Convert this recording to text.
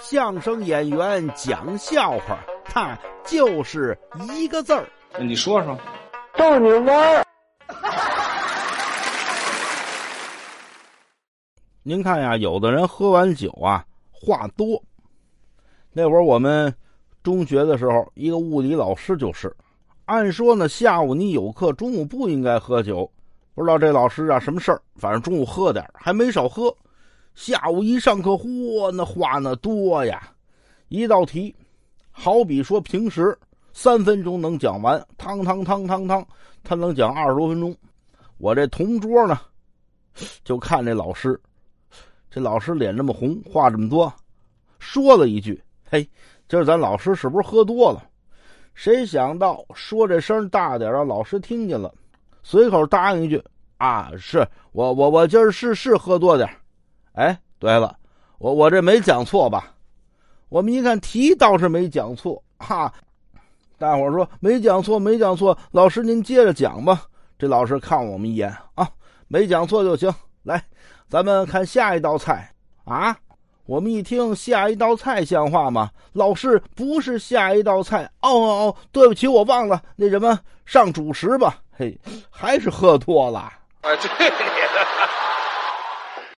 相声演员讲笑话，他就是一个字儿。你说说，逗你玩儿。您看呀，有的人喝完酒啊，话多。那会儿我们中学的时候，一个物理老师就是，按说呢，下午你有课，中午不应该喝酒。不知道这老师啊什么事儿，反正中午喝点还没少喝。下午一上课，嚯，那话那多呀！一道题，好比说平时三分钟能讲完，汤汤汤汤汤，他能讲二十多分钟。我这同桌呢，就看这老师，这老师脸这么红，话这么多，说了一句：“嘿，今儿咱老师是不是喝多了？”谁想到说这声大点让老师听见了，随口答应一句：“啊，是我我我今儿是是喝多点哎，对了，我我这没讲错吧？我们一看题倒是没讲错，哈！大伙儿说没讲错，没讲错。老师您接着讲吧。这老师看我们一眼啊，没讲错就行。来，咱们看下一道菜啊。我们一听下一道菜像话吗？老师不是下一道菜哦哦哦，对不起，我忘了那什么上主食吧。嘿，还是喝多了。哎，对你的。